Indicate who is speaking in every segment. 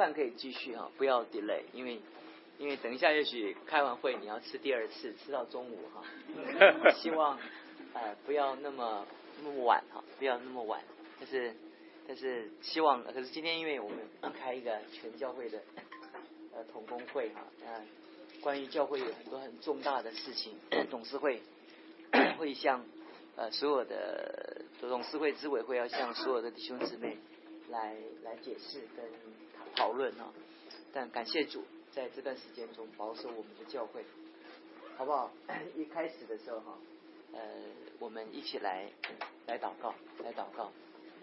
Speaker 1: 饭可以继续哈，不要 delay，因为因为等一下也许开完会你要吃第二次，吃到中午哈。希望呃不要那么那么晚哈，不要那么晚。但是但是希望，可是今天因为我们开一个全教会的呃同工会哈，呃，关于教会有很多很重大的事情，董事会 会向呃所有的董事会执委会要向所有的弟兄姊妹来来解释跟讨论啊。但感谢主。在这段时间中保守我们的教会，好不好？一开始的时候哈，呃，我们一起来来祷告，来祷告。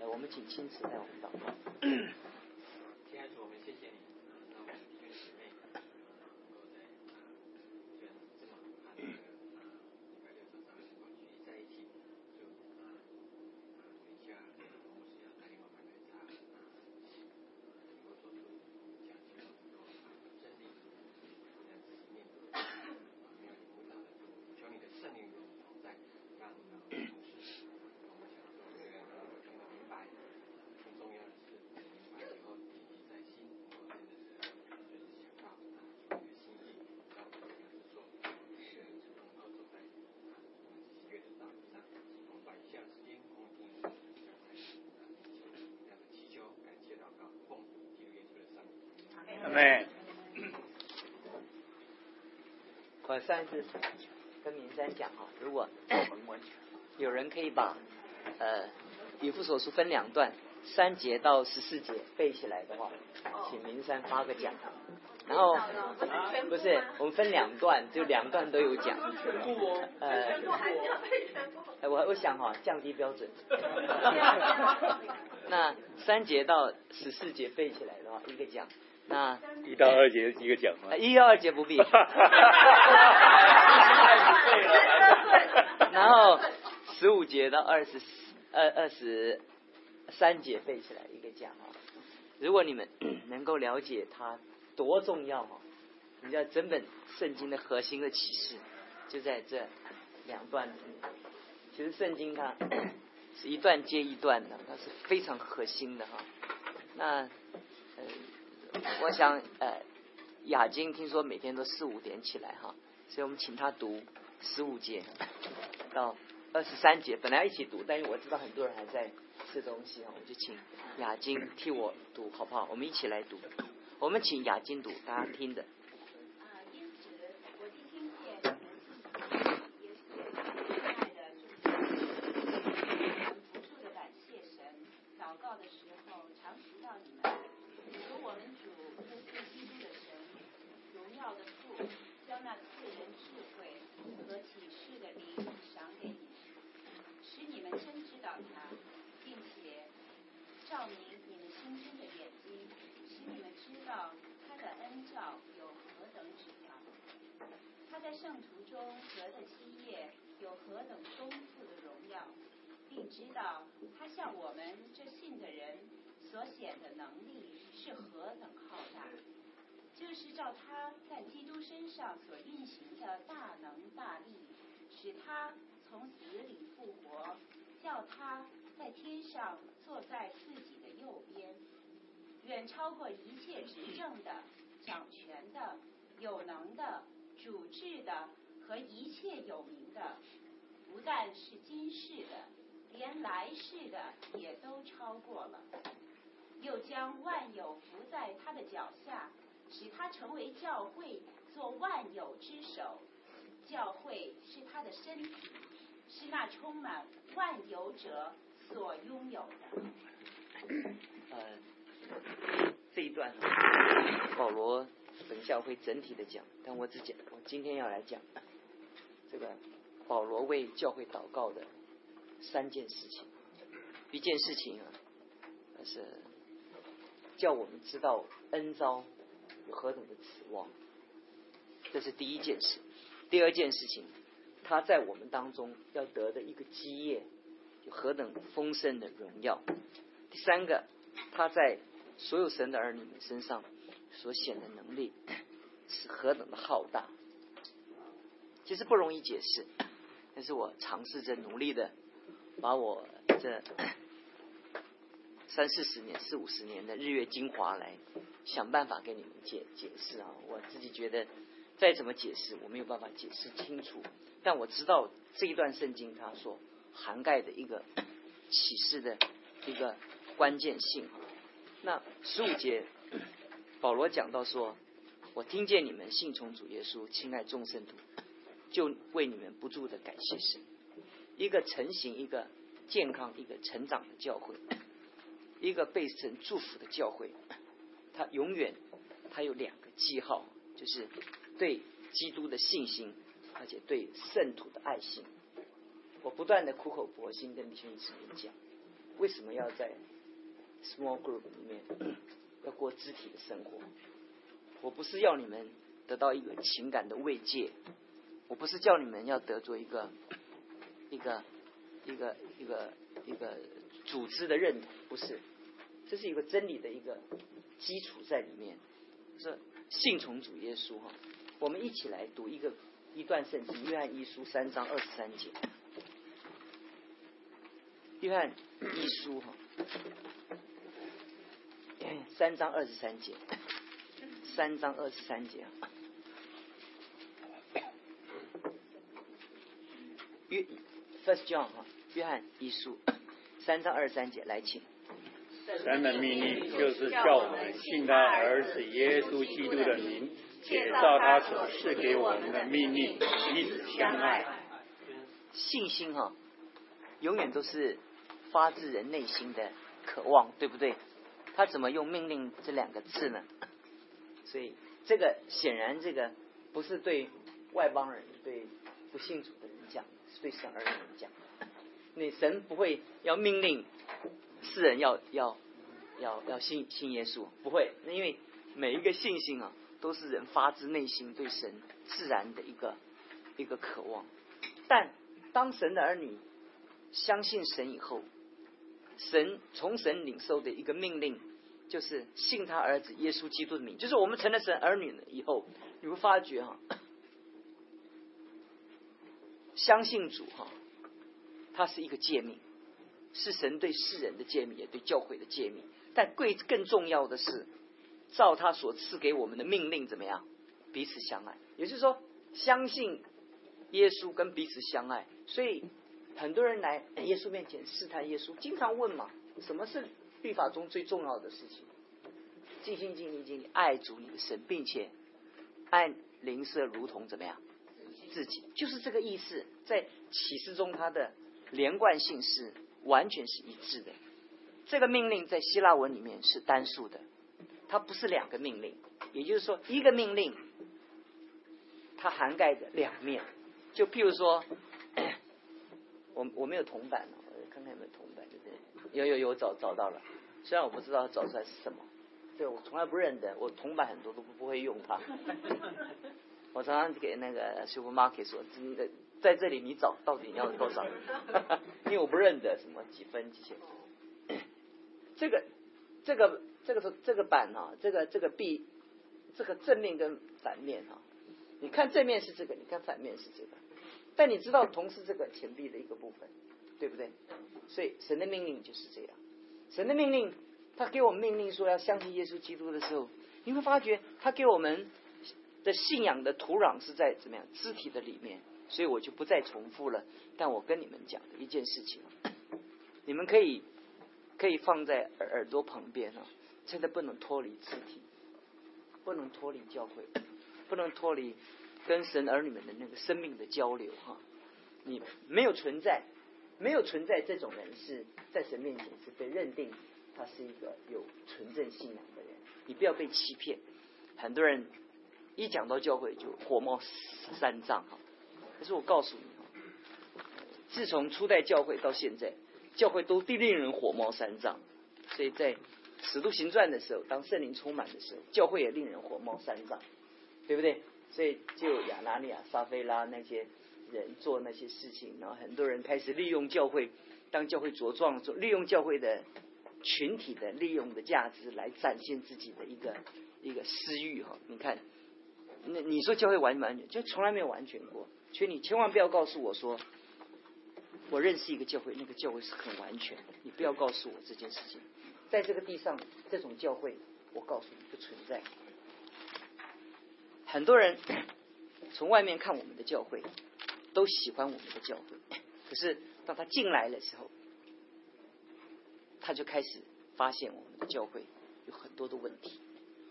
Speaker 1: 呃，我们请亲自带我们祷告。
Speaker 2: 我
Speaker 1: 上次跟明山讲哈，如果有人可以把呃以父所书分两段，三节到十四节背起来的话，请明山发个奖。然后不是我们分两段，就两段都有奖。呃，我我想哈降低标准。那三节到十四节背起来的话，一个奖。那
Speaker 3: 一到二节一个奖吗？
Speaker 1: 一到二节不必。然后十五节到二十二二十三节背起来一个奖哦。如果你们能够了解它多重要哦，你知道整本圣经的核心的启示就在这两段。其实圣经它 是一段接一段的，它是非常核心的哈。那呃。我想，呃，雅晶听说每天都四五点起来哈，所以我们请他读十五节到二十三节，本来一起读，但是我知道很多人还在吃东西哈，我就请雅晶替我读好不好？我们一起来读，我们请雅晶读，大家听着。
Speaker 4: 在圣徒中得的基业有何等丰富的荣耀，并知道他向我们这信的人所显的能力是何等浩大，就是照他在基督身上所运行的大能大力，使他从死里复活，叫他在天上坐在自己的右边，远超过一切执政的、掌权的、有能的。主治的和一切有名的，不但是今世的，连来世的也都超过了。又将万有伏在他的脚下，使他成为教会做万有之首。教会是他的身体，是那充满万有者所拥有的。
Speaker 1: 呃，这一段，保罗。等下会整体的讲，但我只讲，我今天要来讲这个保罗为教会祷告的三件事情。一件事情啊，是叫我们知道恩招有何等的指望，这是第一件事。第二件事情，他在我们当中要得的一个基业有何等丰盛的荣耀。第三个，他在所有神的儿女们身上。所显的能力是何等的浩大，其实不容易解释，但是我尝试着努力的把我这三四十年、四五十年的日月精华来想办法给你们解解释啊。我自己觉得再怎么解释，我没有办法解释清楚。但我知道这一段圣经它所涵盖的一个启示的一个关键性。那十五节，保罗讲到说：“我听见你们信从主耶稣，亲爱众圣徒，就为你们不住的感谢神。一个成型、一个健康、一个成长的教会，一个被神祝福的教会，它永远它有两个记号，就是对基督的信心，而且对圣徒的爱心。我不断的苦口婆心跟弟兄姊妹讲，为什么要在？” Small group 里面要过肢体的生活，我不是要你们得到一个情感的慰藉，我不是叫你们要得做一个一个一个一个一个组织的认同，不是，这是一个真理的一个基础在里面，是信从主耶稣哈。我们一起来读一个一段圣经，约翰一书三章二十三节，约翰一书哈。三章二十三节，三章二十三节啊。约，First John 哈，约翰一书，三章二十三节，来请。
Speaker 3: 神的命令就是叫我们信他儿子耶稣基督的名，且照他所赐给我们的命令彼此相爱。
Speaker 1: 信心哈，永远都是发自人内心的渴望，对不对？他怎么用命令这两个字呢？所以这个显然这个不是对外邦人、对不信主的人讲，是对神儿女讲。你神不会要命令世人要要要要信信耶稣，不会。那因为每一个信心啊，都是人发自内心对神自然的一个一个渴望。但当神的儿女相信神以后，神从神领受的一个命令，就是信他儿子耶稣基督的名。就是我们成了神儿女了以后，你会发觉哈，相信主哈，它是一个诫命，是神对世人的诫命，也对教会的诫命。但贵更重要的是，照他所赐给我们的命令怎么样，彼此相爱。也就是说，相信耶稣跟彼此相爱。所以。很多人来耶稣面前试探耶稣，经常问嘛，什么是律法中最重要的事情？尽心尽力尽力爱主你的神，并且爱灵舍如同怎么样？自己就是这个意思。在启示中，它的连贯性是完全是一致的。这个命令在希腊文里面是单数的，它不是两个命令。也就是说，一个命令它涵盖着两面。就譬如说。我我没有铜板，我看看有没有铜板，对不对？有有有，找找到了。虽然我不知道找出来是什么，对我从来不认得。我铜板很多都不不会用它。我常常给那个 supermarket 说，真的在这里你找到底你要多少？因为我不认得什么几分几钱。这个这个这个是这个板哈，这个这个币，这个正面跟反面哈，你看正面是这个，你看反面是这个。但你知道，同是这个钱币的一个部分，对不对？所以神的命令就是这样。神的命令，他给我们命令说要相信耶稣基督的时候，你会发觉他给我们的信仰的土壤是在怎么样肢体的里面。所以我就不再重复了。但我跟你们讲的一件事情，你们可以可以放在耳耳朵旁边啊，真的不能脱离肢体，不能脱离教会，不能脱离。跟神儿女们的那个生命的交流哈，你没有存在，没有存在这种人是在神面前是被认定他是一个有纯正信仰的人，你不要被欺骗。很多人一讲到教会就火冒三丈哈，可是我告诉你，自从初代教会到现在，教会都令人火冒三丈，所以在使徒行传的时候，当圣灵充满的时候，教会也令人火冒三丈，对不对？所以就亚拿尼亚、撒菲拉那些人做那些事情，然后很多人开始利用教会，当教会茁壮，做利用教会的群体的利用的价值来展现自己的一个一个私欲哈。你看，那你说教会完不完全？就从来没有完全过。所以你千万不要告诉我说，我认识一个教会，那个教会是很完全。你不要告诉我这件事情，在这个地上这种教会，我告诉你不存在。很多人 从外面看我们的教会，都喜欢我们的教会，可是当他进来的时候，他就开始发现我们的教会有很多的问题。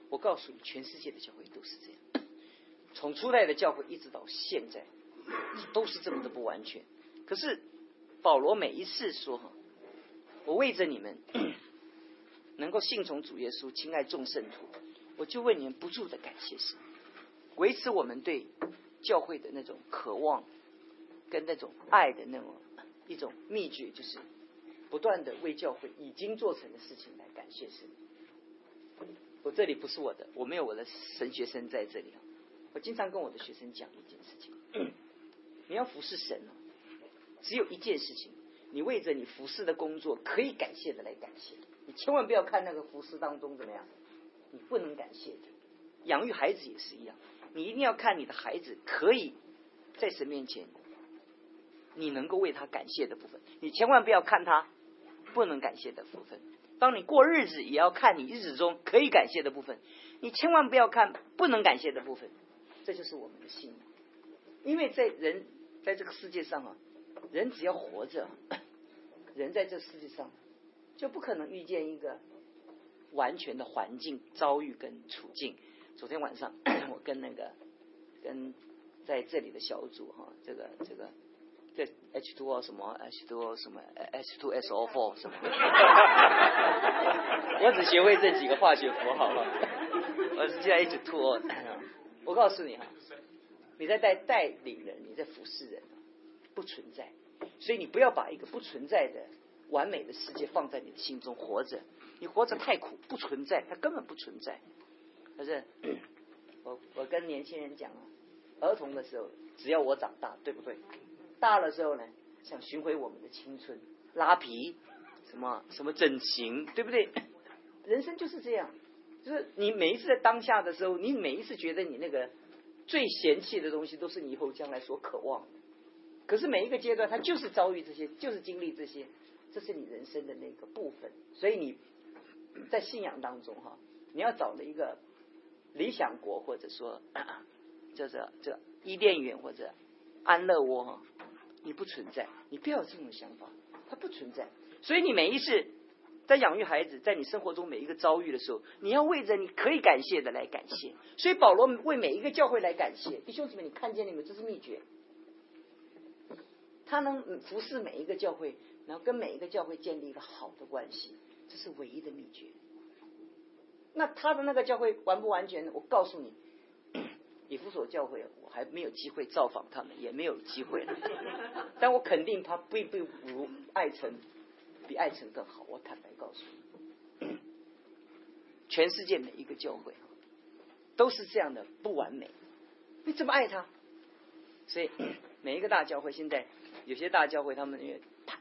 Speaker 1: 我告诉你，全世界的教会都是这样，从初代的教会一直到现在，都是这么的不完全。可是保罗每一次说：“哈，我为着你们能够信从主耶稣，亲爱众圣徒，我就为你们不住的感谢神，维持我们对教会的那种渴望跟那种爱的那种一种秘诀，就是不断的为教会已经做成的事情来感谢神。我这里不是我的，我没有我的神学生在这里啊。我经常跟我的学生讲一件事情：你要服侍神哦，只有一件事情，你为着你服侍的工作可以感谢的来感谢。你千万不要看那个服侍当中怎么样，你不能感谢的。养育孩子也是一样，你一定要看你的孩子可以在神面前，你能够为他感谢的部分，你千万不要看他不能感谢的部分。当你过日子，也要看你日子中可以感谢的部分，你千万不要看不能感谢的部分。这就是我们的信仰，因为在人在这个世界上啊，人只要活着，人在这世界上就不可能遇见一个完全的环境遭遇跟处境。昨天晚上 我跟那个跟在这里的小组哈，这个这个这 H two O 什么 H two O 什么 H two S O four 什么，我只学会这几个化学符号了，我是叫 H2O。我告诉你哈，你在带带领人，你在服侍人，不存在，所以你不要把一个不存在的完美的世界放在你的心中活着，你活着太苦，不存在，它根本不存在。可是我我跟年轻人讲啊，儿童的时候只要我长大，对不对？大了之后呢，想寻回我们的青春，拉皮，什么什么整形，对不对？人生就是这样。就是你每一次在当下的时候，你每一次觉得你那个最嫌弃的东西，都是你以后将来所渴望的。可是每一个阶段，他就是遭遇这些，就是经历这些，这是你人生的那个部分。所以你在信仰当中哈，你要找了一个理想国，或者说 叫做这伊甸园或者安乐窝，你不存在，你不要这种想法，它不存在。所以你每一次。在养育孩子，在你生活中每一个遭遇的时候，你要为着你可以感谢的来感谢。所以保罗为每一个教会来感谢，弟兄姊妹，你看见了没有这是秘诀。他能服侍每一个教会，然后跟每一个教会建立一个好的关系，这是唯一的秘诀。那他的那个教会完不完全？我告诉你，以弗所教会，我还没有机会造访他们，也没有机会了。但我肯定他并不如爱城。比爱城更好，我坦白告诉你，全世界每一个教会都是这样的不完美。你怎么爱他？所以每一个大教会现在有些大教会，他们因为太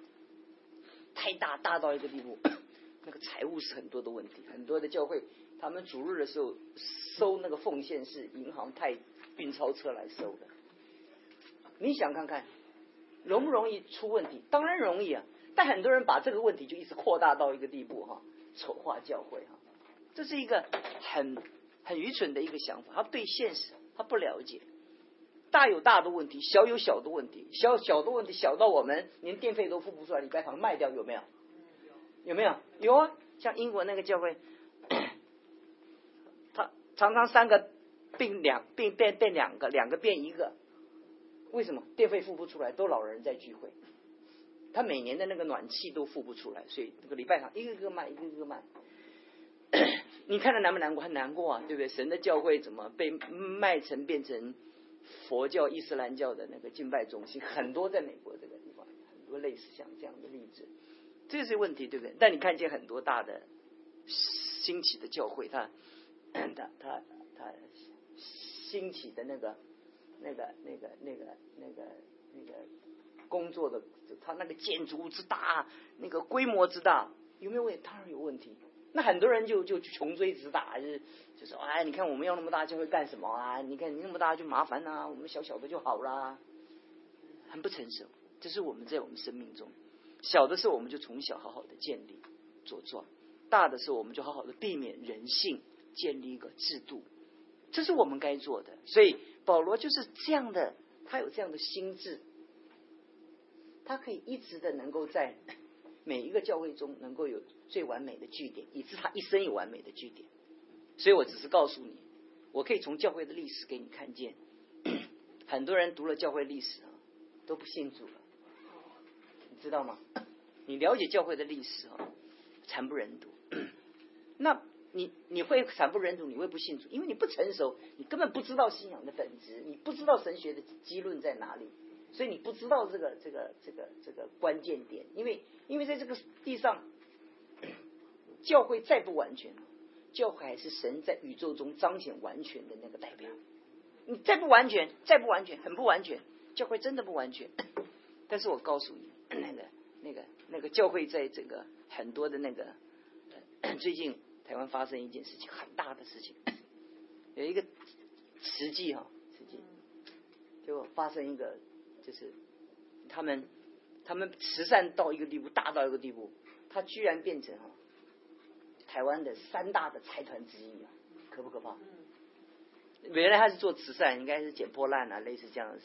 Speaker 1: 太大，大到一个地步，那个财务是很多的问题。很多的教会，他们主日的时候收那个奉献是银行派运钞车来收的。你想看看容不容易出问题？当然容易啊。但很多人把这个问题就一直扩大到一个地步哈，丑化教会哈，这是一个很很愚蠢的一个想法。他对现实他不了解，大有大的问题，小有小的问题，小小的问题小到我们连电费都付不出来，你把它卖掉有没有？有没有？有啊，像英国那个教会，他常常三个并两并变变两个，两个变一个，为什么？电费付不出来，都老人在聚会。他每年的那个暖气都付不出来，所以这个礼拜堂一个个卖，一个个卖。你看他难不难过？很难过啊，对不对？神的教会怎么被卖成变成佛教、伊斯兰教的那个敬拜中心？很多在美国这个地方，很多类似像这样的例子，这是问题，对不对？但你看见很多大的兴起的教会，他 他他他兴起的那个那个那个那个那个那个。工作的他那个建筑物之大，那个规模之大，有没有问？当然有问题。那很多人就就穷追直打，就是就说哎，你看我们要那么大就会干什么啊？你看你那么大就麻烦呐，我们小小的就好啦。很不成熟。这是我们在我们生命中小的时候，我们就从小好好的建立茁壮。大的时候，我们就好好的避免人性，建立一个制度，这是我们该做的。所以保罗就是这样的，他有这样的心智，他可以一直的能够在每一个教会中能够有最完美的据点，以致他一生有完美的据点。所以我只是告诉你，我可以从教会的历史给你看见，很多人读了教会历史啊，都不信主了，你知道吗？你了解教会的历史啊，惨不忍睹。那你你会惨不忍睹，你会不信主，因为你不成熟，你根本不知道信仰的本质，你不知道神学的基论在哪里，所以你不知道这个这个这个这个关键点。因为因为在这个地上，教会再不完全，教会还是神在宇宙中彰显完全的那个代表。你再不完全，再不完全，很不完全，教会真的不完全。但是我告诉你，那个那个那个教会在整个很多的那个。最近台湾发生一件事情，很大的事情，有一个实际哈，实际就发生一个，就是他们他们慈善到一个地步，大到一个地步，他居然变成哈台湾的三大的财团之一啊，可不可怕？原来他是做慈善，应该是捡破烂啊，类似这样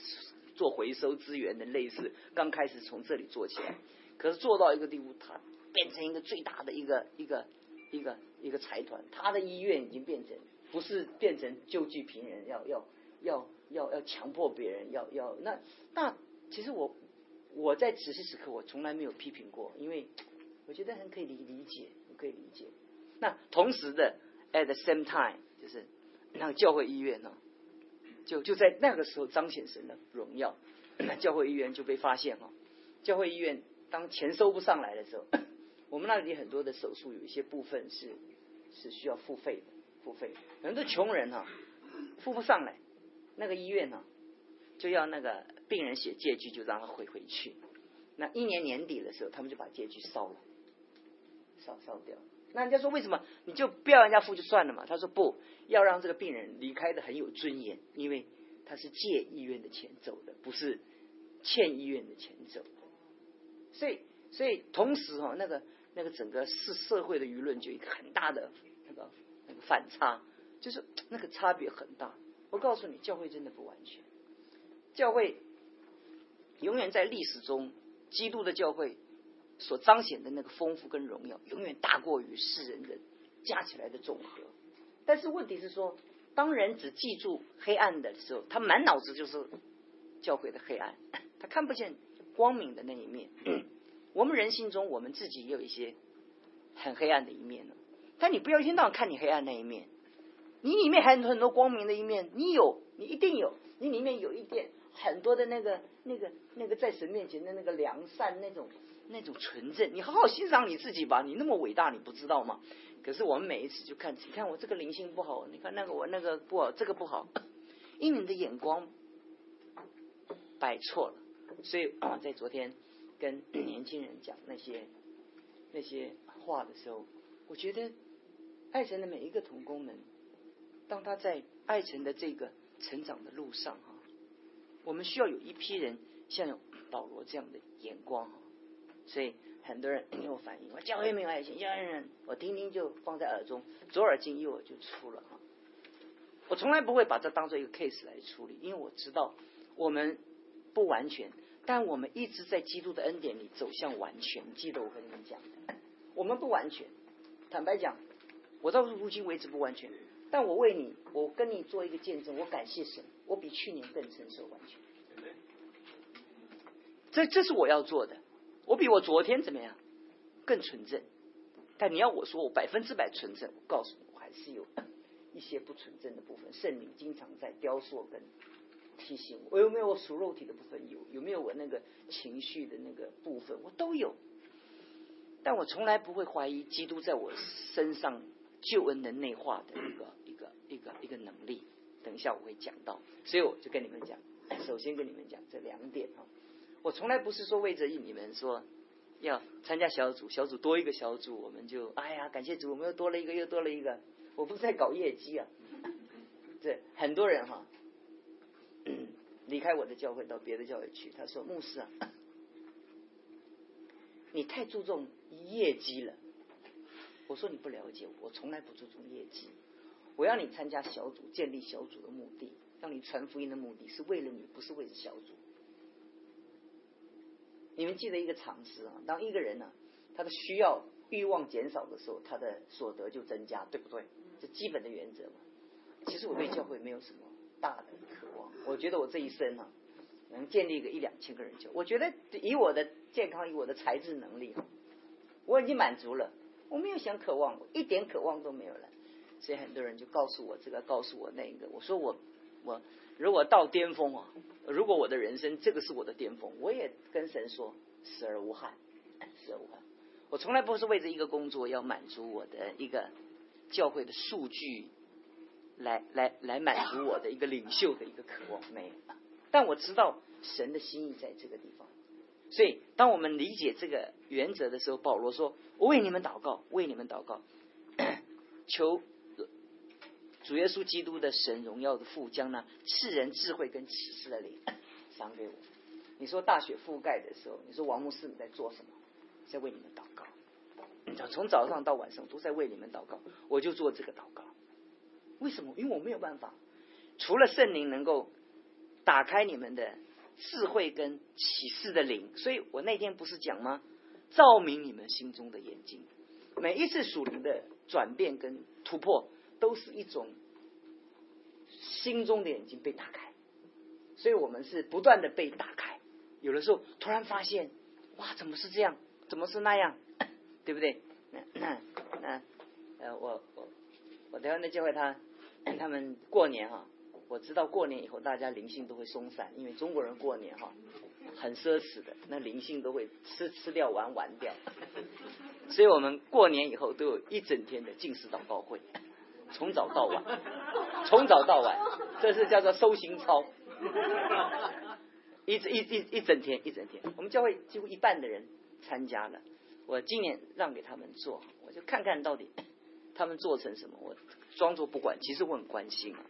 Speaker 1: 做回收资源的，类似刚开始从这里做起来，可是做到一个地步，他变成一个最大的一个一个。一个一个财团，他的医院已经变成不是变成救济贫人，要要要要要强迫别人，要要那那其实我我在此时此刻我从来没有批评过，因为我觉得很可以理理解，我可以理解。那同时的 at the same time 就是那个教会医院呢，就就在那个时候彰显神的荣耀，那教会医院就被发现了。教会医院当钱收不上来的时候。我们那里很多的手术，有一些部分是是需要付费的，付费。很多穷人哈，付不上来，那个医院呢，就要那个病人写借据，就让他回回去。那一年年底的时候，他们就把借据烧了，烧烧掉。那人家说为什么你就不要人家付就算了嘛？他说不要让这个病人离开的很有尊严，因为他是借医院的钱走的，不是欠医院的钱走的。所以，所以同时哈，那个。那个整个是社会的舆论就一个很大的那个那个反差，就是那个差别很大。我告诉你，教会真的不完全，教会永远在历史中，基督的教会所彰显的那个丰富跟荣耀，永远大过于世人的加起来的总和。但是问题是说，当人只记住黑暗的时候，他满脑子就是教会的黑暗，他看不见光明的那一面。我们人心中，我们自己也有一些很黑暗的一面呢。但你不要一天到晚看你黑暗那一面，你里面还有很多光明的一面。你有，你一定有，你里面有一点很多的那个、那个、那个在神面前的那个良善，那种、那种纯正。你好好欣赏你自己吧，你那么伟大，你不知道吗？可是我们每一次就看，你看我这个灵性不好，你看那个我那个不好，这个不好，因为你的眼光摆错了。所以啊，在昨天。跟年轻人讲那些那些话的时候，我觉得爱神的每一个童工们，当他在爱神的这个成长的路上哈，我们需要有一批人像保罗这样的眼光哈。所以很多人有反应，我教会没有爱情，教会我听听就放在耳中，左耳进右耳就出了哈。我从来不会把这当做一个 case 来处理，因为我知道我们不完全。但我们一直在基督的恩典里走向完全。记得我跟你们讲的，我们不完全。坦白讲，我到如今为止不完全。但我为你，我跟你做一个见证，我感谢神，我比去年更成熟完全。这这是我要做的。我比我昨天怎么样？更纯正。但你要我说我百分之百纯正，我告诉你，我还是有一些不纯正的部分。圣灵经常在雕塑跟。提醒我有没有我属肉体的部分？有有没有我那个情绪的那个部分？我都有，但我从来不会怀疑基督在我身上救恩的内化的一个一个一个能力。等一下我会讲到，所以我就跟你们讲，首先跟你们讲这两点哈。我从来不是说为着你们说要参加小组，小组多一个小组，我们就哎呀感谢主，我们又多了一个又多了一个。我不是在搞业绩啊，这很多人哈。离开我的教会到别的教会去，他说：“牧师啊，你太注重业绩了。我说你不了解我，我从来不注重业绩。我要你参加小组，建立小组的目的，让你传福音的目的是为了你，不是为了小组。你们记得一个常识啊，当一个人呢，他的需要欲望减少的时候，他的所得就增加，对不对？这基本的原则嘛。其实我对教会没有什么大的渴望，我觉得我这一生啊，能建立个一两千个人教，我觉得以我的健康，以我的才智能力，我已经满足了，我没有想渴望，一点渴望都没有了。所以很多人就告诉我这个，告诉我那个，我说我我如果到巅峰啊，如果我的人生这个是我的巅峰，我也跟神说死而无憾，死而无憾。我从来不是为着一个工作要满足我的一个教会的数据，来来来满足我的一个领袖的一个渴望，没有。但我知道神的心意在这个地方，所以当我们理解这个原则的时候，保罗说：“我为你们祷告，为你们祷告，求。”主耶稣基督的神荣耀的父将呢赐人智慧跟启示的灵 赏给我。你说大雪覆盖的时候，你说王牧师你在做什么？在为你们祷告。从早上到晚上都在为你们祷告，我就做这个祷告。为什么？因为我没有办法，除了圣灵能够打开你们的智慧跟启示的灵，所以我那天不是讲吗？照明你们心中的眼睛。每一次属灵的转变跟突破。都是一种心中的眼睛被打开，所以我们是不断的被打开。有的时候突然发现，哇，怎么是这样？怎么是那样？对不对？那那呃，我我我台湾的教会他他们过年哈，我知道过年以后大家灵性都会松散，因为中国人过年哈很奢侈的，那灵性都会吃吃掉玩玩掉，所以我们过年以后都有一整天的进食祷告会。从早到晚，从早到晚，这是叫做收心操，一一一一整天一整天。我们教会几乎一半的人参加了，我今年让给他们做，我就看看到底他们做成什么。我装作不管，其实我很关心啊。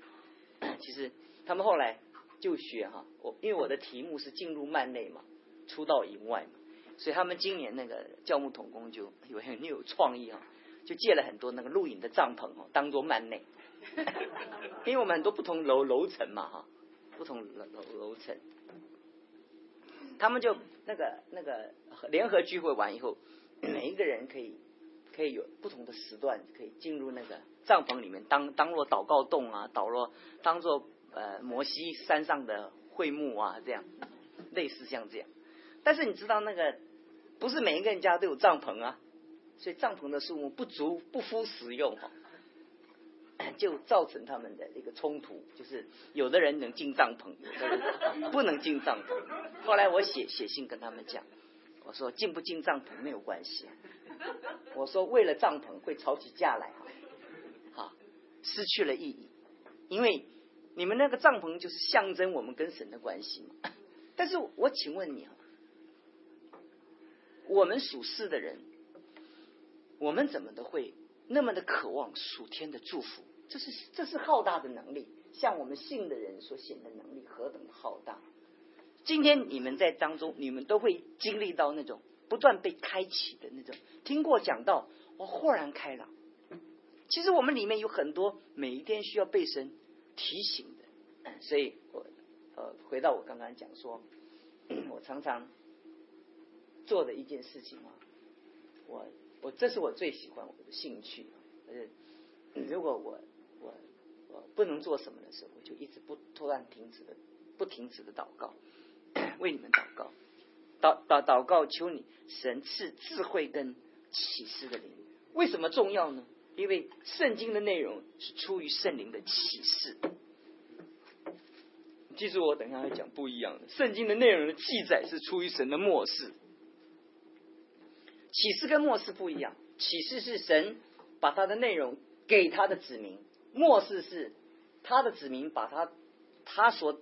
Speaker 1: 其实他们后来就学哈，我因为我的题目是进入幔内嘛，出到营外嘛，所以他们今年那个教牧统工就有很有创意啊。就借了很多那个露营的帐篷哦，当做幔内，因为我们很多不同楼楼层嘛哈，不同楼楼楼层，他们就那个那个联合聚会完以后，每一个人可以可以有不同的时段可以进入那个帐篷里面，当当做祷告洞啊，倒落当做呃摩西山上的会幕啊，这样类似像这样，但是你知道那个不是每一个人家都有帐篷啊。所以帐篷的数目不足，不敷使用哈，就造成他们的一个冲突，就是有的人能进帐篷，有的人不能进帐篷。后来我写写信跟他们讲，我说进不进帐篷没有关系，我说为了帐篷会吵起架来哈，失去了意义，因为你们那个帐篷就是象征我们跟神的关系嘛。但是我请问你啊，我们属世的人。我们怎么都会那么的渴望属天的祝福？这是这是浩大的能力，像我们信的人所显的能力何等浩大！今天你们在当中，你们都会经历到那种不断被开启的那种。听过讲到，我豁然开朗。其实我们里面有很多每一天需要被神提醒的，所以我呃回到我刚刚讲说，我常常做的一件事情啊，我。我这是我最喜欢我的兴趣，呃，如果我我我不能做什么的时候，我就一直不突然停止的不停止的祷告，为你们祷告，祷祷祷告，求你神赐智慧跟启示的灵。为什么重要呢？因为圣经的内容是出于圣灵的启示。记住，我等一下会讲不一样的。圣经的内容的记载是出于神的漠视。启示跟末世不一样，启示是神把他的内容给他的子民，末世是他的子民把他他所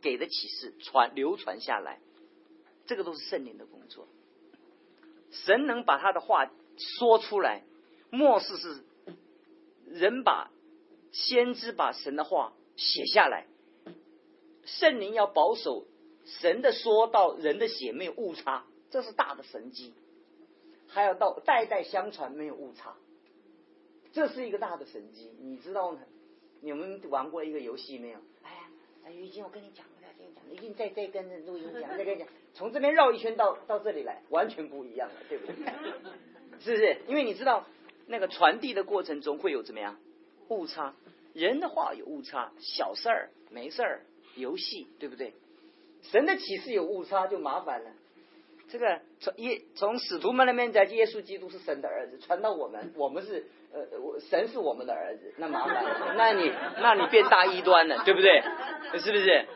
Speaker 1: 给的启示传流传下来，这个都是圣灵的工作。神能把他的话说出来，末世是人把先知把神的话写下来，圣灵要保守神的说到人的血没有误差，这是大的神机。还要到代代相传，没有误差。这是一个大的神机，你知道吗？你们玩过一个游戏没有？哎呀，哎，于静，我跟你讲，我跟你讲，一定再再跟着录音讲，再跟你讲，从这边绕一圈到到这里来，完全不一样了，对不对？是不是？因为你知道，那个传递的过程中会有怎么样误差？人的话有误差，小事儿没事儿，游戏对不对？神的启示有误差就麻烦了。这个从耶从使徒们那边讲，耶稣基督是神的儿子，传到我们，我们是呃，我神是我们的儿子，那麻烦了，那你那你变大异端了，对不对？是不是？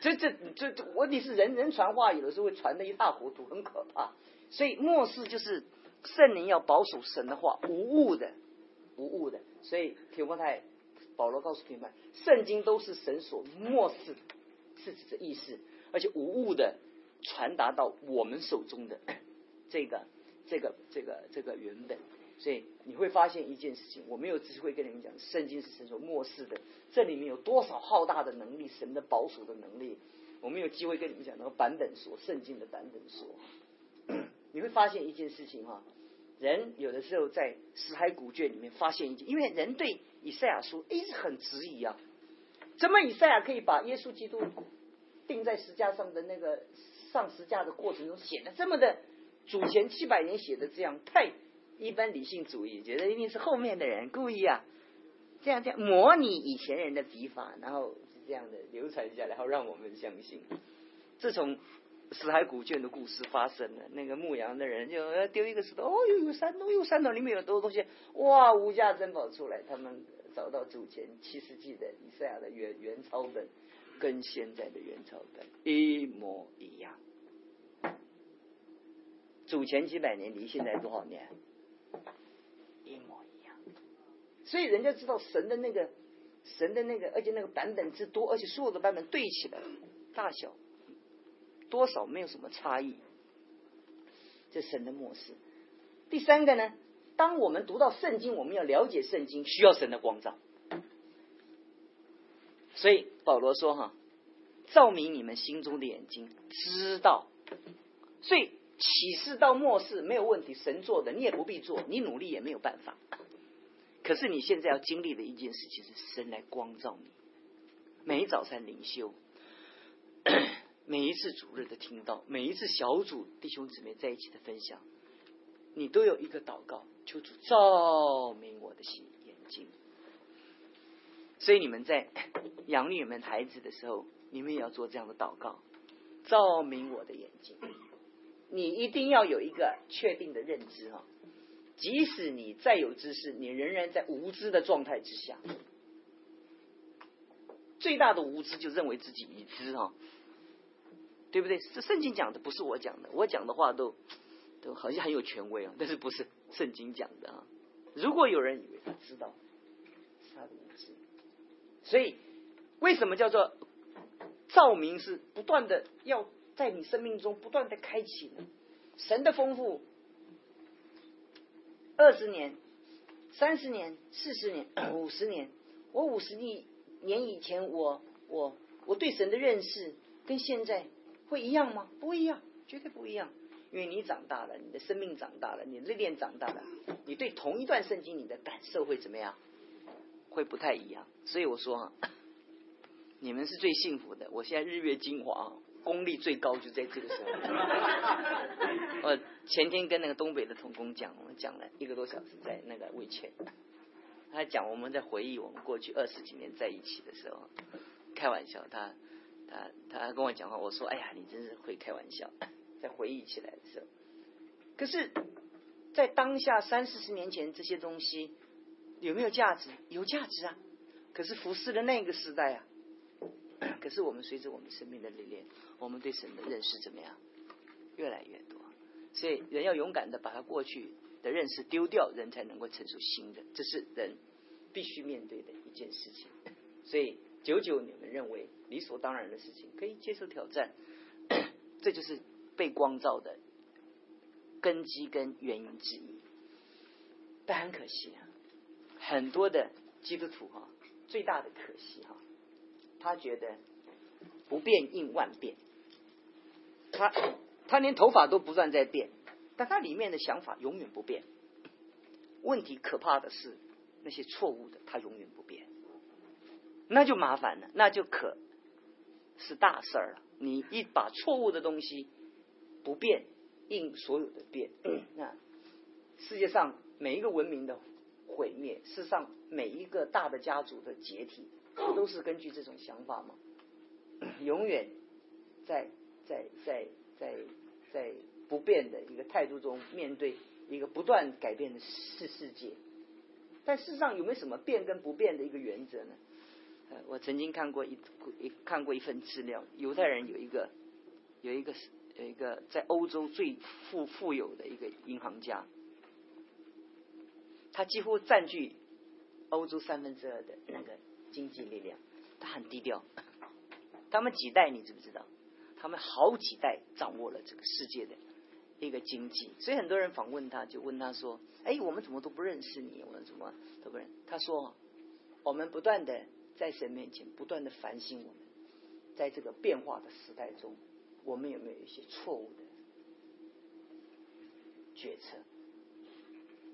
Speaker 1: 这这这这问题是人人传话有的时候会传的一塌糊涂，很可怕。所以末世就是圣灵要保守神的话，无误的，无误的。所以提摩太保罗告诉提摩太，圣经都是神所漠视是指的意思，而且无误的。传达到我们手中的 这个、这个、这个、这个原本，所以你会发现一件事情，我没有机会跟你们讲，圣经是神所漠视的，这里面有多少浩大的能力，神的保守的能力，我没有机会跟你们讲那个版本说，圣经的版本说，你会发现一件事情哈，人有的时候在死海古卷里面发现一件，因为人对以赛亚书一直很质疑啊，怎么以赛亚可以把耶稣基督钉在石架上的那个？上十架的过程中写的这么的，祖前七百年写的这样太一般理性主义，觉得一定是后面的人故意啊，这样这样模拟以前人的笔法，然后是这样的流传下来，然后让我们相信。自从死海古卷的故事发生了，那个牧羊的人就丢一个石头，哦哟有山洞，有山洞里面有多东西，哇无价珍宝出来，他们找到祖前七世纪的以赛亚的原原抄本，跟现在的原抄本一模一样。祖前几百年离现在多少年？一模一样。所以人家知道神的那个神的那个，而且那个版本之多，而且所有的版本对起来大小多少没有什么差异。这神的模式。第三个呢，当我们读到圣经，我们要了解圣经，需要神的光照。所以保罗说：“哈，照明你们心中的眼睛，知道。”所以。启示到末世没有问题，神做的你也不必做，你努力也没有办法。可是你现在要经历的一件事情是神来光照你。每一早餐灵修，每一次主日的听到，每一次小组弟兄姊妹在一起的分享，你都有一个祷告，求主照明我的心眼睛。所以你们在养你们孩子的时候，你们也要做这样的祷告，照明我的眼睛。你一定要有一个确定的认知哈，即使你再有知识，你仍然在无知的状态之下。最大的无知就认为自己已知哈，对不对？这圣经讲的不是我讲的，我讲的话都都好像很有权威啊，但是不是圣经讲的啊？如果有人以为他知道，是他的无知。所以为什么叫做照明是不断的要？在你生命中不断的开启，神的丰富，二十年、三十年、四十年、五十年，我五十年年以前，我我我对神的认识跟现在会一样吗？不一样，绝对不一样。因为你长大了，你的生命长大了，你历练长大了，你对同一段圣经你的感受会怎么样？会不太一样。所以我说，你们是最幸福的。我现在日月精华。功力最高就在这个时候。我前天跟那个东北的童工讲，我们讲了一个多小时，在那个魏前，他讲我们在回忆我们过去二十几年在一起的时候，开玩笑，他他他跟我讲话，我说哎呀，你真是会开玩笑。在回忆起来的时候，可是，在当下三四十年前这些东西有没有价值？有价值啊！可是服侍的那个时代啊。可是我们随着我们生命的历练，我们对神的认识怎么样？越来越多。所以人要勇敢的把他过去的认识丢掉，人才能够承受新的。这是人必须面对的一件事情。所以久久你们认为理所当然的事情，可以接受挑战，这就是被光照的根基跟原因之一。但很可惜啊，很多的基督徒哈，最大的可惜哈。他觉得不变应万变，他他连头发都不断在变，但他里面的想法永远不变。问题可怕的是，那些错误的，他永远不变，那就麻烦了，那就可是大事儿了。你一把错误的东西不变，应所有的变，那世界上每一个文明的毁灭，世上每一个大的家族的解体，不都是根据这种想法吗？永远在在在在在不变的一个态度中面对一个不断改变的世世界，但事实上有没有什么变跟不变的一个原则呢？呃，我曾经看过一一看过一份资料，犹太人有一个有一个有一个在欧洲最富富有的一个银行家，他几乎占据欧洲三分之二的那个经济力量，他很低调。他们几代你知不知道？他们好几代掌握了这个世界的一个经济，所以很多人访问他，就问他说：“哎，我们怎么都不认识你？我们怎么都不认？”他说：“我们不断的在神面前不断的反省，我们在这个变化的时代中，我们有没有一些错误的决策？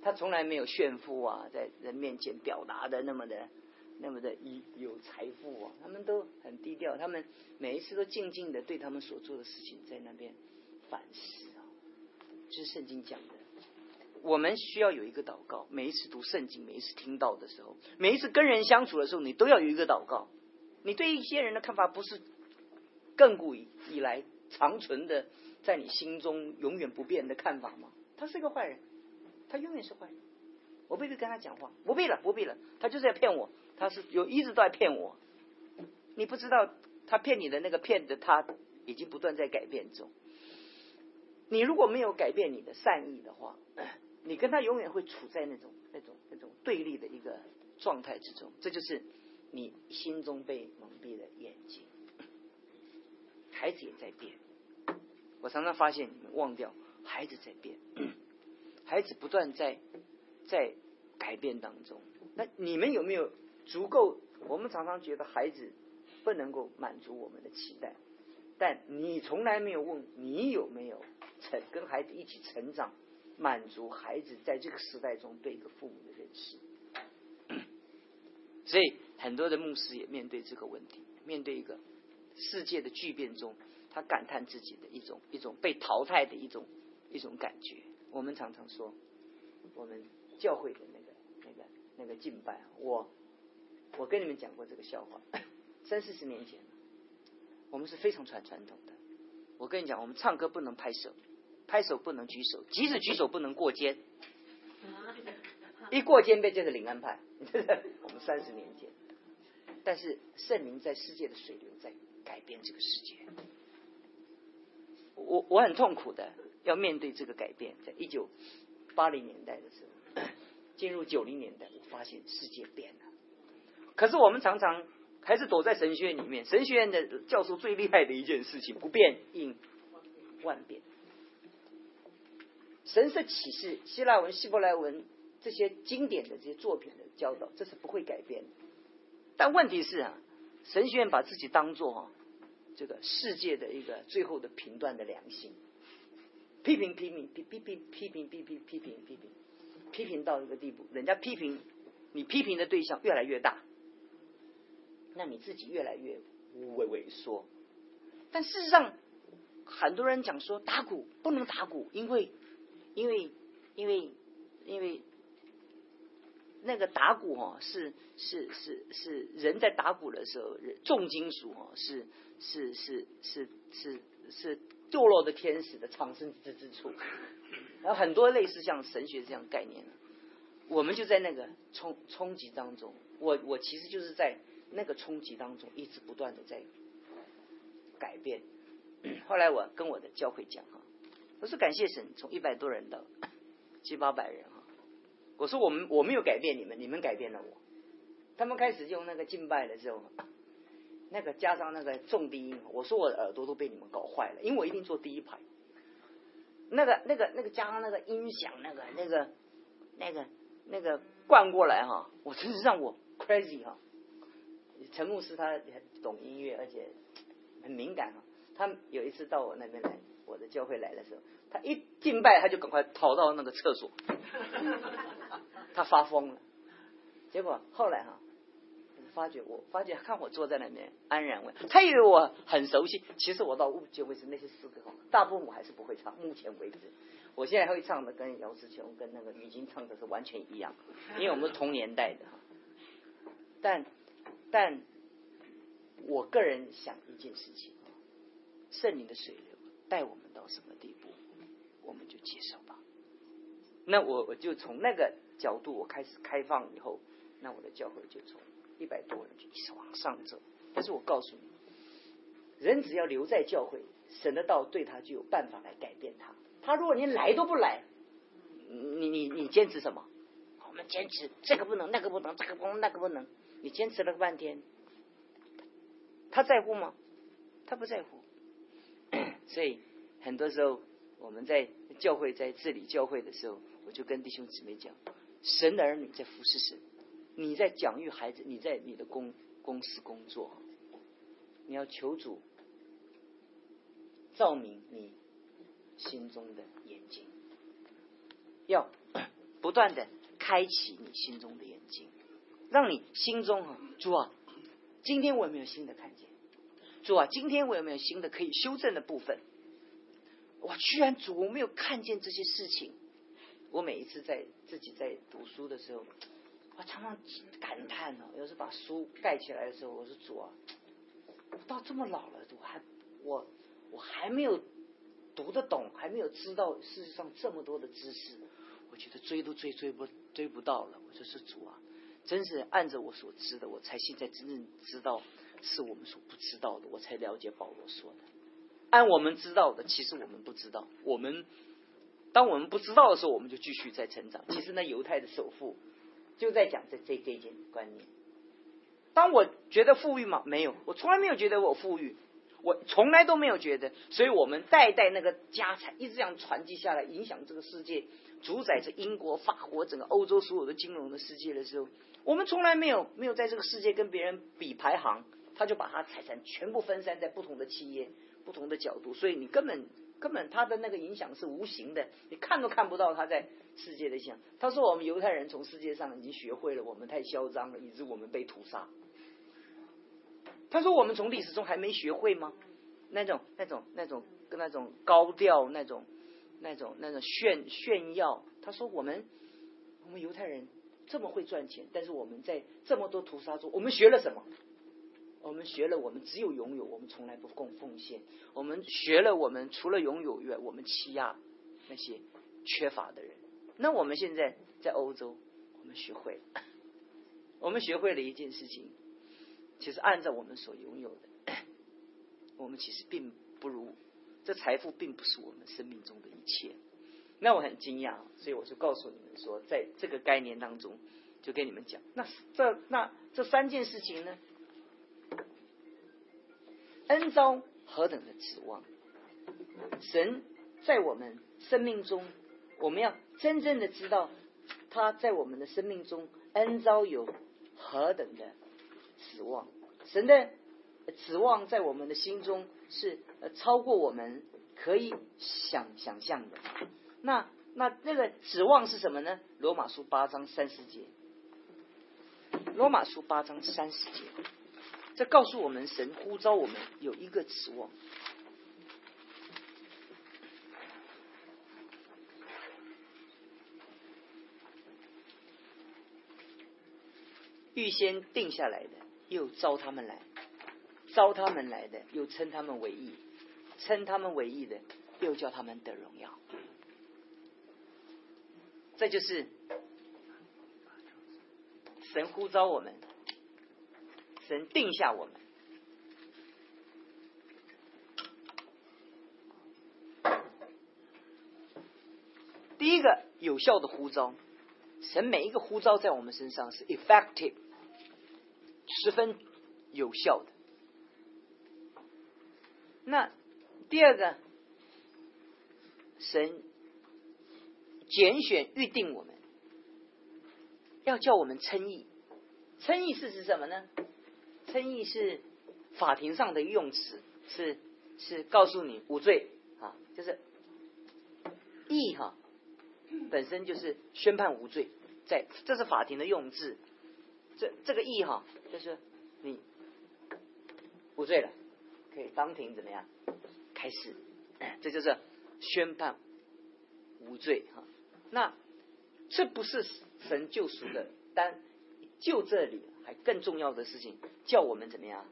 Speaker 1: 他从来没有炫富啊，在人面前表达的那么的。”那么的有有财富啊，他们都很低调，他们每一次都静静的对他们所做的事情在那边反思啊。这是圣经讲的，我们需要有一个祷告。每一次读圣经，每一次听到的时候，每一次跟人相处的时候，你都要有一个祷告。你对一些人的看法不是亘古以来长存的，在你心中永远不变的看法吗？他是个坏人，他永远是坏人。我不必跟他讲话，不必了，不必了，他就是在骗我。他是有一直都在骗我，你不知道他骗你的那个骗子，他已经不断在改变中。你如果没有改变你的善意的话，你跟他永远会处在那种那种那种对立的一个状态之中。这就是你心中被蒙蔽的眼睛。孩子也在变，我常常发现你们忘掉，孩子在变，孩子不断在在改变当中。那你们有没有？足够，我们常常觉得孩子不能够满足我们的期待，但你从来没有问你有没有成跟孩子一起成长，满足孩子在这个时代中对一个父母的认识。所以很多的牧师也面对这个问题，面对一个世界的巨变中，他感叹自己的一种一种被淘汰的一种一种感觉。我们常常说，我们教会的那个那个那个敬拜，我。我跟你们讲过这个笑话，三四十年前，我们是非常传传统的。我跟你讲，我们唱歌不能拍手，拍手不能举手，即使举手不能过肩，一过肩被就是领安派。我们三十年前，但是圣灵在世界的水流在改变这个世界。我我很痛苦的要面对这个改变，在一九八零年代的时候，进入九零年代，我发现世界变了。可是我们常常还是躲在神学院里面。神学院的教授最厉害的一件事情，不变应万变。神是启示、希腊文、希伯来文这些经典的这些作品的教导，这是不会改变的。但问题是啊，神学院把自己当做啊这个世界的一个最后的评断的良心，批评、批评、批批评、批评、批评、批评、批评，批评到一个地步，人家批评你，批评的对象越来越大。那你自己越来越萎萎缩，但事实上，很多人讲说打鼓不能打鼓，因为因为因为因为那个打鼓哦，是是是是人在打鼓的时候，重金属哦，是是是是是是堕落的天使的藏身之之处，然后很多类似像神学这样概念我们就在那个冲冲击当中，我我其实就是在。那个冲击当中，一直不断的在改变。后来我跟我的教会讲哈，我说感谢神，从一百多人到七八百人哈。我说我们我没有改变你们，你们改变了我。他们开始用那个敬拜的时候，那个加上那个重低音，我说我的耳朵都被你们搞坏了，因为我一定坐第一排。那个那个那个加上那个音响，那个那个那个那个灌过来哈，我真是让我 crazy 哈。陈牧师他很懂音乐，而且很敏感啊。他有一次到我那边来，我的教会来的时候，他一敬拜他就赶快逃到那个厕所，他发疯了。结果后来哈，发觉我发觉看我坐在那边安然问，他以为我很熟悉，其实我到目前为止那些诗歌，大部分我还是不会唱。目前为止，我现在会唱的跟姚志琼跟那个于晶唱的是完全一样，因为我们是同年代的。但但我个人想一件事情，圣灵的水流带我们到什么地步，我们就接受吧。那我我就从那个角度我开始开放以后，那我的教会就从一百多人就一直往上走。但是我告诉你，人只要留在教会，神的道对他就有办法来改变他。他如果连来都不来，你你你坚持什么？我们坚持这个不能，那个不能，这个不能，那个不能。你坚持了个半天，他在乎吗？他不在乎。所以很多时候我们在教会在治理教会的时候。我就跟弟兄姊妹讲，神的儿女在服侍神，你在养育孩子，你在你的公公司工作，你要求主照明你心中的眼睛，要不断的开启你心中的眼睛，让你心中啊，主啊，今天我有没有新的看见？主啊，今天我有没有新的可以修正的部分？我居然主我没有看见这些事情。我每一次在自己在读书的时候，我常常感叹哦，有时把书盖起来的时候，我说主啊，我到这么老了，我还我我还没有读得懂，还没有知道世界上这么多的知识，我觉得追都追追不追不到了。我说是主啊，真是按着我所知的，我才现在真正知道是我们所不知道的，我才了解保罗说的。按我们知道的，其实我们不知道，我们。当我们不知道的时候，我们就继续在成长。其实那，犹太的首富就在讲这这这件观念。当我觉得富裕吗？没有，我从来没有觉得我富裕，我从来都没有觉得。所以我们代代那个家产一直这样传递下来，影响这个世界，主宰着英国、法国整个欧洲所有的金融的世界的时候，我们从来没有没有在这个世界跟别人比排行，他就把他财产全部分散在不同的企业、不同的角度，所以你根本。根本他的那个影响是无形的，你看都看不到他在世界的影响。他说我们犹太人从世界上已经学会了，我们太嚣张了，以致我们被屠杀。他说我们从历史中还没学会吗？那种那种那种跟那种高调那种那种那种炫炫耀。他说我们我们犹太人这么会赚钱，但是我们在这么多屠杀中，我们学了什么？我们学了，我们只有拥有，我们从来不供奉献。我们学了，我们除了拥有以外，我们欺压那些缺乏的人。那我们现在在欧洲，我们学会了，我们学会了一件事情，其实按照我们所拥有的，我们其实并不如这财富，并不是我们生命中的一切。那我很惊讶，所以我就告诉你们说，在这个概念当中，就跟你们讲，那这那这三件事情呢？恩招何等的指望？神在我们生命中，我们要真正的知道他在我们的生命中恩招有何等的指望。神的指望在我们的心中是超过我们可以想想象的。那那那个指望是什么呢？罗马书八章三十节。罗马书八章三十节。这告诉我们，神呼召我们有一个指望，预先定下来的，又招他们来；招他们来的，又称他们为义；称他们为义的，又叫他们得荣耀。这就是神呼召我们。神定下我们，第一个有效的呼召，神每一个呼召在我们身上是 effective，十分有效的。那第二个，神拣选预定我们，要叫我们称义，称义是指什么呢？称义是法庭上的用词，是是告诉你无罪啊，就是义哈，本身就是宣判无罪，在这是法庭的用字。这这个义哈，就是你无罪了，可以当庭怎么样开始，这就是宣判无罪哈。那这不是神救赎的，但就这里还更重要的事情，叫我们怎么样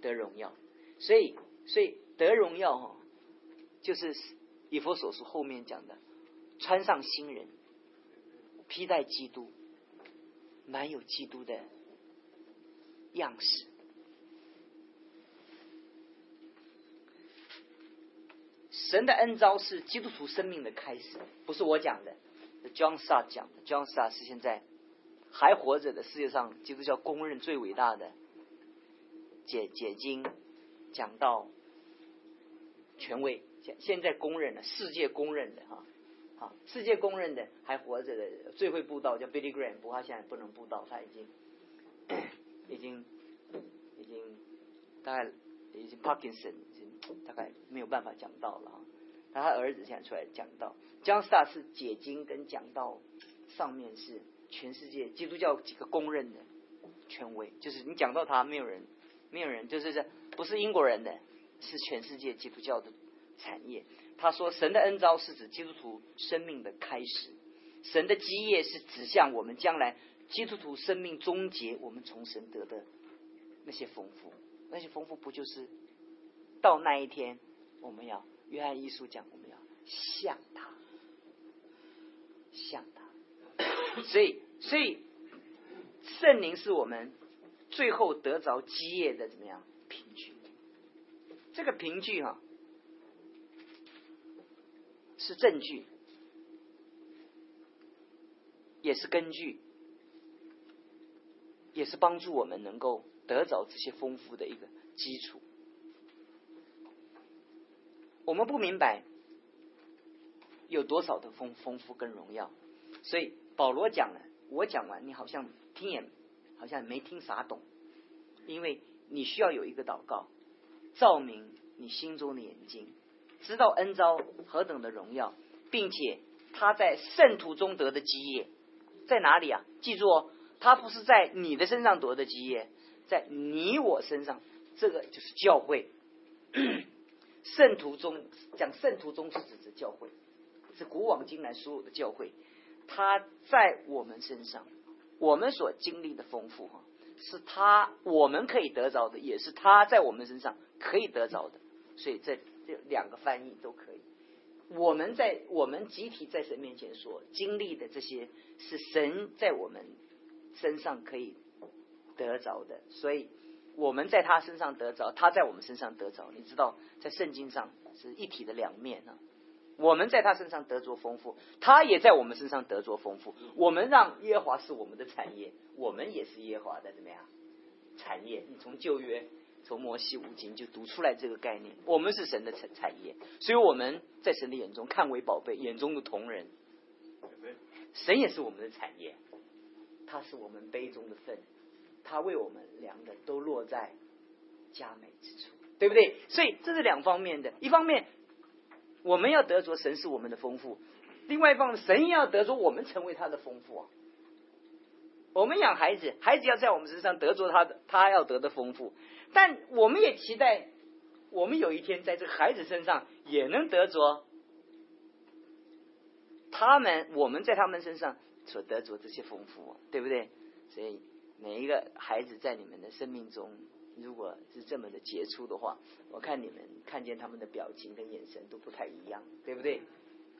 Speaker 1: 得荣耀。所以，所以得荣耀哈，就是以佛所说后面讲的，穿上新人，披戴基督，满有基督的样式。神的恩招是基督徒生命的开始，不是我讲的，John Star 讲的。John Star 是现在还活着的世界上基督教公认最伟大的解解经讲道权威，现现在公认的，世界公认的哈，好，世界公认的还活着的最会布道叫 Billy Graham，不过他现在不能布道，他已经 已经已经大概已经 Parkinson 已经。大概没有办法讲到了，他儿子现在出来讲道。江斯大是解经跟讲道上面是全世界基督教几个公认的权威，就是你讲到他，没有人，没有人，就是这不是英国人的，是全世界基督教的产业。他说，神的恩招是指基督徒生命的开始，神的基业是指向我们将来基督徒生命终结，我们从神得的那些丰富，那些丰富不就是？到那一天，我们要约翰一书讲，我们要像他，像他。所以，所以圣灵是我们最后得着基业的怎么样凭据？这个凭据哈，是证据，也是根据，也是帮助我们能够得着这些丰富的一个基础。我们不明白有多少的丰丰富跟荣耀，所以保罗讲了，我讲完，你好像听也好像没听啥懂，因为你需要有一个祷告，照明你心中的眼睛，知道恩招何等的荣耀，并且他在圣徒中得的基业在哪里啊？记住哦，他不是在你的身上得的基业，在你我身上，这个就是教会。圣徒中讲圣徒中是指的教会，是古往今来所有的教会，他在我们身上，我们所经历的丰富哈，是他我们可以得着的，也是他在我们身上可以得着的，所以这这两个翻译都可以。我们在我们集体在神面前所经历的这些，是神在我们身上可以得着的，所以。我们在他身上得着，他在我们身上得着。你知道，在圣经上是一体的两面啊。我们在他身上得着丰富，他也在我们身上得着丰富。我们让耶和华是我们的产业，我们也是耶和华的怎么样产业？你从旧约，从摩西五经就读出来这个概念。我们是神的产产业，所以我们在神的眼中看为宝贝，眼中的同人。神也是我们的产业，他是我们杯中的粪。他为我们量的都落在佳美之处，对不对？所以这是两方面的，一方面我们要得着神是我们的丰富，另外一方面神要得着我们成为他的丰富啊。我们养孩子，孩子要在我们身上得着他的他要得的丰富，但我们也期待我们有一天在这个孩子身上也能得着他们我们在他们身上所得着这些丰富，对不对？所以。每一个孩子在你们的生命中，如果是这么的杰出的话，我看你们看见他们的表情跟眼神都不太一样，对不对？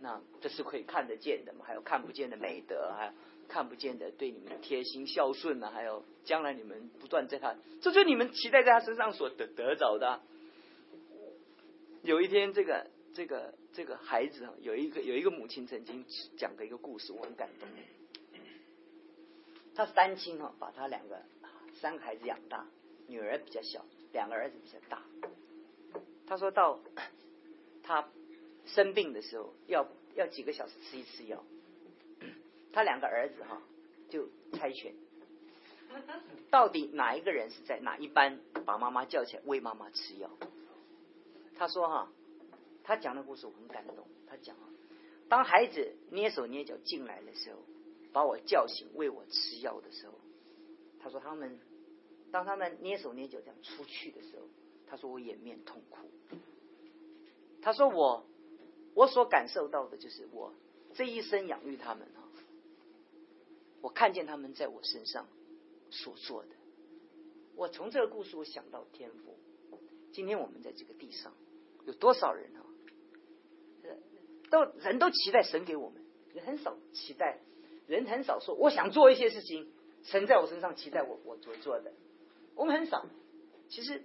Speaker 1: 那这是可以看得见的嘛？还有看不见的美德，还有看不见的对你们贴心孝顺呢？还有将来你们不断在他，这就是你们期待在他身上所得得着的。有一天，这个这个这个孩子，有一个有一个母亲曾经讲过一个故事，我很感动。他是单亲哈，把他两个三个孩子养大，女儿比较小，两个儿子比较大。他说到 他生病的时候，要要几个小时吃一次药，他两个儿子哈就猜拳，到底哪一个人是在哪一班把妈妈叫起来喂妈妈吃药？他说哈，他讲的故事我很感动。他讲啊，当孩子蹑手蹑脚进来的时候。把我叫醒喂我吃药的时候，他说他们当他们捏手捏脚这样出去的时候，他说我掩面痛哭。他说我我所感受到的就是我这一生养育他们啊，我看见他们在我身上所做的。我从这个故事我想到天赋。今天我们在这个地上有多少人啊？都人都期待神给我们，人很少期待，人很少说我想做一些事情，神在我身上期待我我所做的，我们很少。其实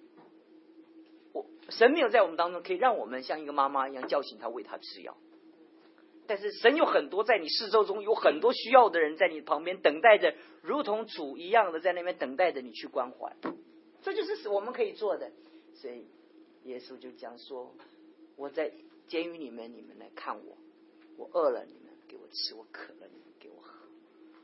Speaker 1: 我神没有在我们当中可以让我们像一个妈妈一样叫醒他喂他吃药，但是神有很多在你四周中有很多需要的人在你旁边等待着，如同主一样的在那边等待着你去关怀，这就是我们可以做的。所以耶稣就讲说，我在。监狱里面，你们来看我，我饿了，你们给我吃；我渴了，你们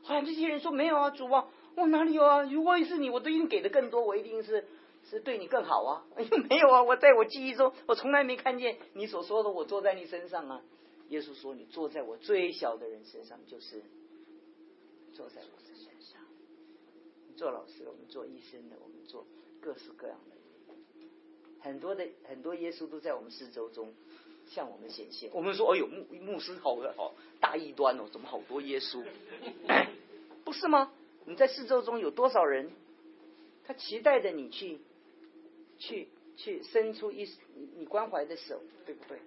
Speaker 1: 给我喝。好像这些人说没有啊，主啊，我哪里有啊？如果是你，我都一定给的更多，我一定是是对你更好啊。没有啊，我在我记忆中，我从来没看见你所说的我坐在你身上啊。耶稣说，你坐在我最小的人身上，就是坐在我的身上。做老师，我们做医生的，我们做各式各样的，很多的很多耶稣都在我们四周中。向我们显现，我们说：“哎呦，牧牧师好的好大异端哦，怎么好多耶稣？不是吗？你在四周中有多少人，他期待着你去，去去伸出一你你关怀的手，对不对？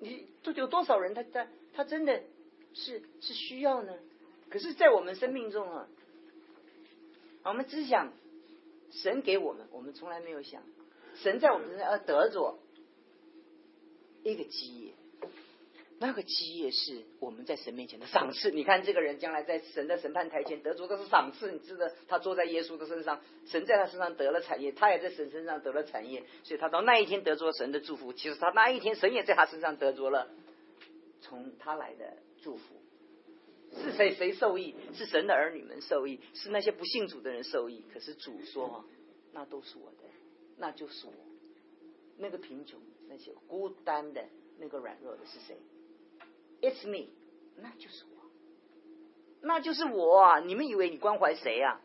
Speaker 1: 你都有多少人，他他他真的是是需要呢？可是，在我们生命中啊，我们只想神给我们，我们从来没有想神在我们身上要得着。”一个基业，那个基业是我们在神面前的赏赐。你看这个人将来在神的审判台前得着的是赏赐，你知道他坐在耶稣的身上，神在他身上得了产业，他也在神身上得了产业，所以他到那一天得着神的祝福。其实他那一天神也在他身上得着了从他来的祝福。是谁谁受益？是神的儿女们受益，是那些不信主的人受益。可是主说，那都是我的，那就是我，那个贫穷。那些孤单的、那个软弱的是谁？It's me，那就是我，那就是我。啊！你们以为你关怀谁啊？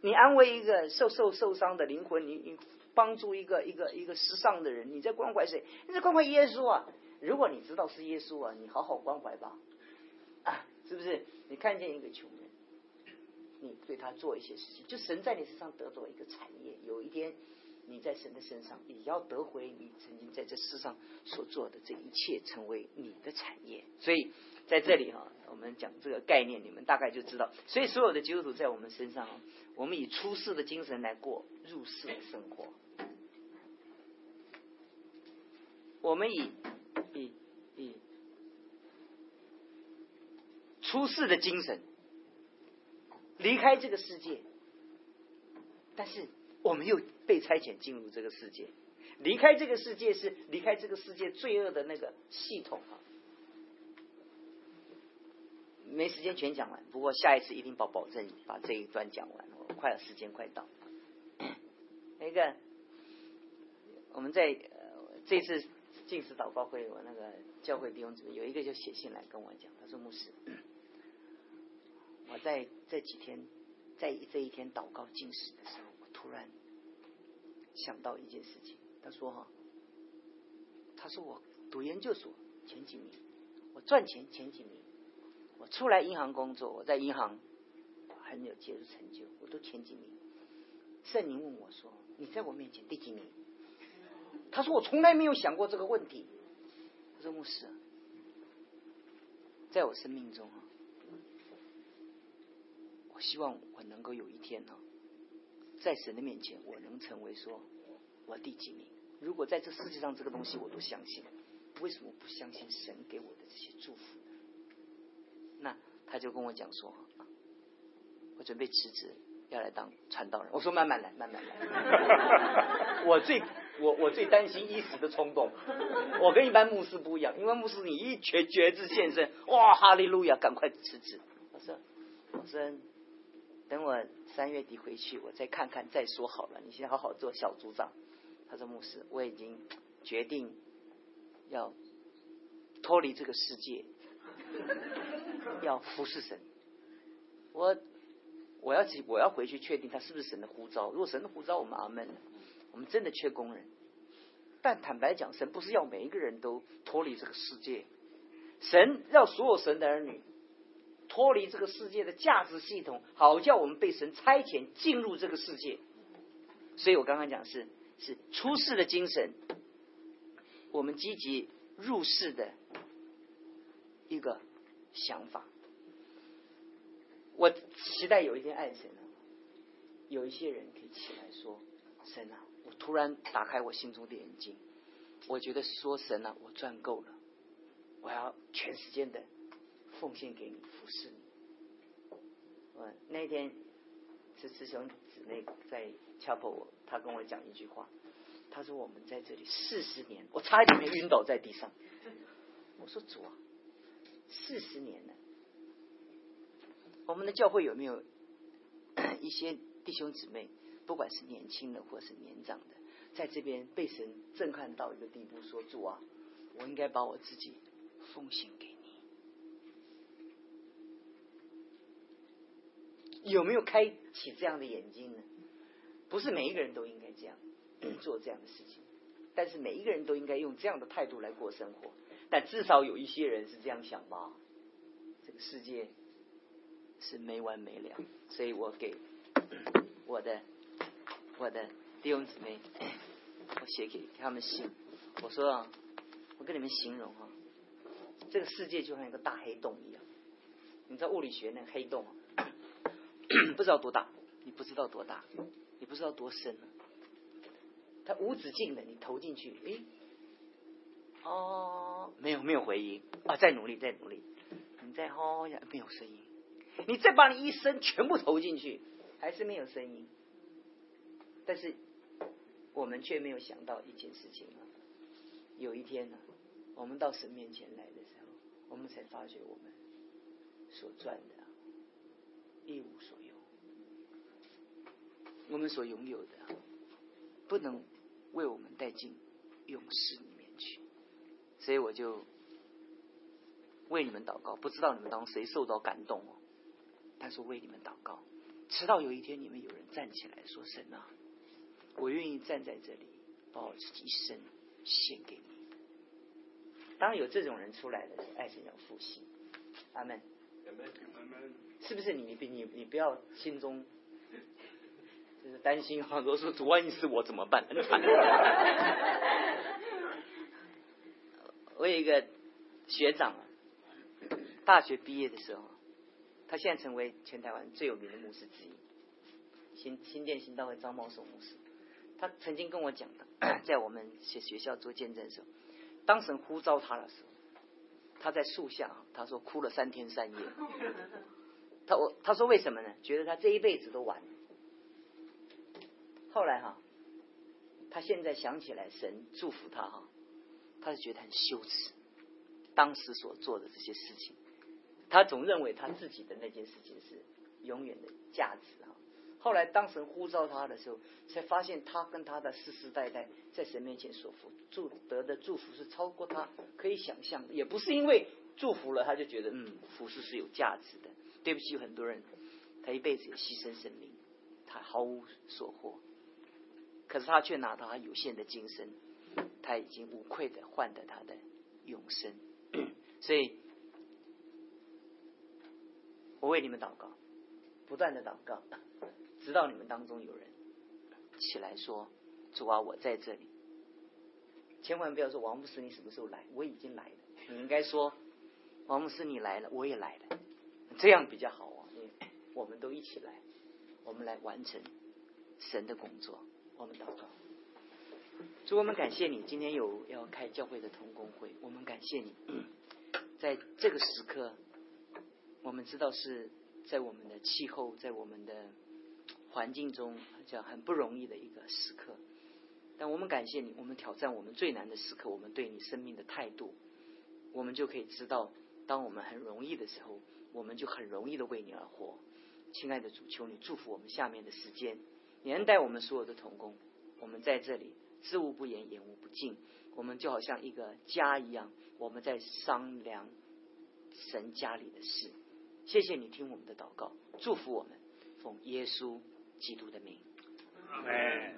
Speaker 1: 你安慰一个受受受伤的灵魂，你你帮助一个一个一个失丧的人，你在关怀谁？你在关怀耶稣啊！如果你知道是耶稣啊，你好好关怀吧，啊，是不是？你看见一个穷人，你对他做一些事情，就神在你身上得着一个产业，有一天。你在神的身上也要得回你曾经在这世上所做的这一切，成为你的产业。所以在这里哈，我们讲这个概念，你们大概就知道。所以所有的基督徒在我们身上，我们以出世的精神来过入世的生活。我们以以以出世的精神离开这个世界，但是。我们又被差遣进入这个世界，离开这个世界是离开这个世界罪恶的那个系统啊。没时间全讲完，不过下一次一定保保证把这一段讲完。我快了，时间快到。那个我们在呃这次进食祷告会，我那个教会弟兄姊妹有一个就写信来跟我讲，他说牧师，我在这几天在这一天祷告进食的时候。我突然想到一件事情，他说：“哈，他说我读研究所前几名，我赚钱前几名，我出来银行工作，我在银行很有杰出成就，我都前几名。圣灵问我说：你在我面前第几名？他说我从来没有想过这个问题。他说牧师，在我生命中啊，我希望我能够有一天呢。”在神的面前，我能成为说，我第几名？如果在这世界上这个东西我都相信，为什么不相信神给我的这些祝福？那他就跟我讲说，我准备辞职，要来当传道人。我说慢慢来，慢慢来。我最我我最担心一时的冲动。我跟一般牧师不一样，因为牧师你一觉觉知现身，哇哈利路亚，赶快辞职。我说，我说。等我三月底回去，我再看看再说好了。你先好好做小组长。他说：“牧师，我已经决定要脱离这个世界，要服侍神。我我要去，我要回去确定他是不是神的呼召。如果神的呼召，我们阿门。我们真的缺工人，但坦白讲，神不是要每一个人都脱离这个世界，神要所有神的儿女脱离这个世界的价值系统，好叫我们被神差遣进入这个世界。所以我刚刚讲是是出世的精神，我们积极入世的一个想法。我期待有一天爱神啊，有一些人可以起来说：“神啊！”我突然打开我心中的眼睛，我觉得说神啊，我赚够了，我要全时间的奉献给你，服侍你。我那天是师兄姊妹在敲破我，他跟我讲一句话，他说我们在这里四十年，我差一点没晕倒在地上。我说主啊，四十年了，我们的教会有没有一些弟兄姊妹？不管是年轻的或是年长的，在这边被神震撼到一个地步，说主啊，我应该把我自己奉献给你。有没有开启这样的眼睛呢？不是每一个人都应该这样做这样的事情，但是每一个人都应该用这样的态度来过生活。但至少有一些人是这样想吧？这个世界是没完没了，所以我给我的。我的弟兄姊妹，我写给他们信，我说啊，我跟你们形容啊，这个世界就像一个大黑洞一样。你知道物理学那个黑洞，不知道多大，你不知道多大，你不知道多深，它无止境的，你投进去，诶，哦，没有没有回音啊，再努力再努力，你再吼呀，没有声音，你再把你一生全部投进去，还是没有声音。但是我们却没有想到一件事情啊！有一天呢，我们到神面前来的时候，我们才发觉我们所赚的一无所有，我们所拥有的不能为我们带进勇士里面去。所以我就为你们祷告，不知道你们当中谁受到感动哦，但是为你们祷告，直到有一天你们有人站起来说：“神啊！”我愿意站在这里，把我自己一生献给你。当有这种人出来的时候，爱神要复兴。阿门。是不是你你你你不要心中就是担心哈？如果说主万一是我怎么办？很惨。我有一个学长啊，大学毕业的时候，他现在成为全台湾最有名的牧师之一，新新店新道会张茂寿牧师。他曾经跟我讲的，在我们学学校做见证的时候，当神呼召他的时候，他在树下，他说哭了三天三夜。他我他说为什么呢？觉得他这一辈子都完。后来哈，他现在想起来神祝福他哈，他是觉得很羞耻，当时所做的这些事情，他总认为他自己的那件事情是永远的价值啊。后来，当神呼召他的时候，才发现他跟他的世世代代在神面前所福祝得的祝福是超过他可以想象的。也不是因为祝福了他就觉得嗯，服饰是有价值的。对不起，很多人他一辈子也牺牲生命，他毫无所获，可是他却拿到他有限的今生，他已经无愧的换得他的永生。所以，我为你们祷告，不断的祷告。直到你们当中有人起来说：“主啊，我在这里。”千万不要说王牧师，你什么时候来？我已经来了。你应该说：“王牧师，你来了，我也来了。”这样比较好啊！我们都一起来，我们来完成神的工作。我们祷告，主，我们感谢你，今天有要开教会的同工会，我们感谢你，在这个时刻，我们知道是在我们的气候，在我们的。环境中叫很不容易的一个时刻，但我们感谢你，我们挑战我们最难的时刻，我们对你生命的态度，我们就可以知道，当我们很容易的时候，我们就很容易的为你而活。亲爱的主，求你祝福我们下面的时间，连带我们所有的童工，我们在这里知无不言，言无不尽，我们就好像一个家一样，我们在商量神家里的事。谢谢你听我们的祷告，祝福我们。奉耶稣基督的名。
Speaker 3: 哎。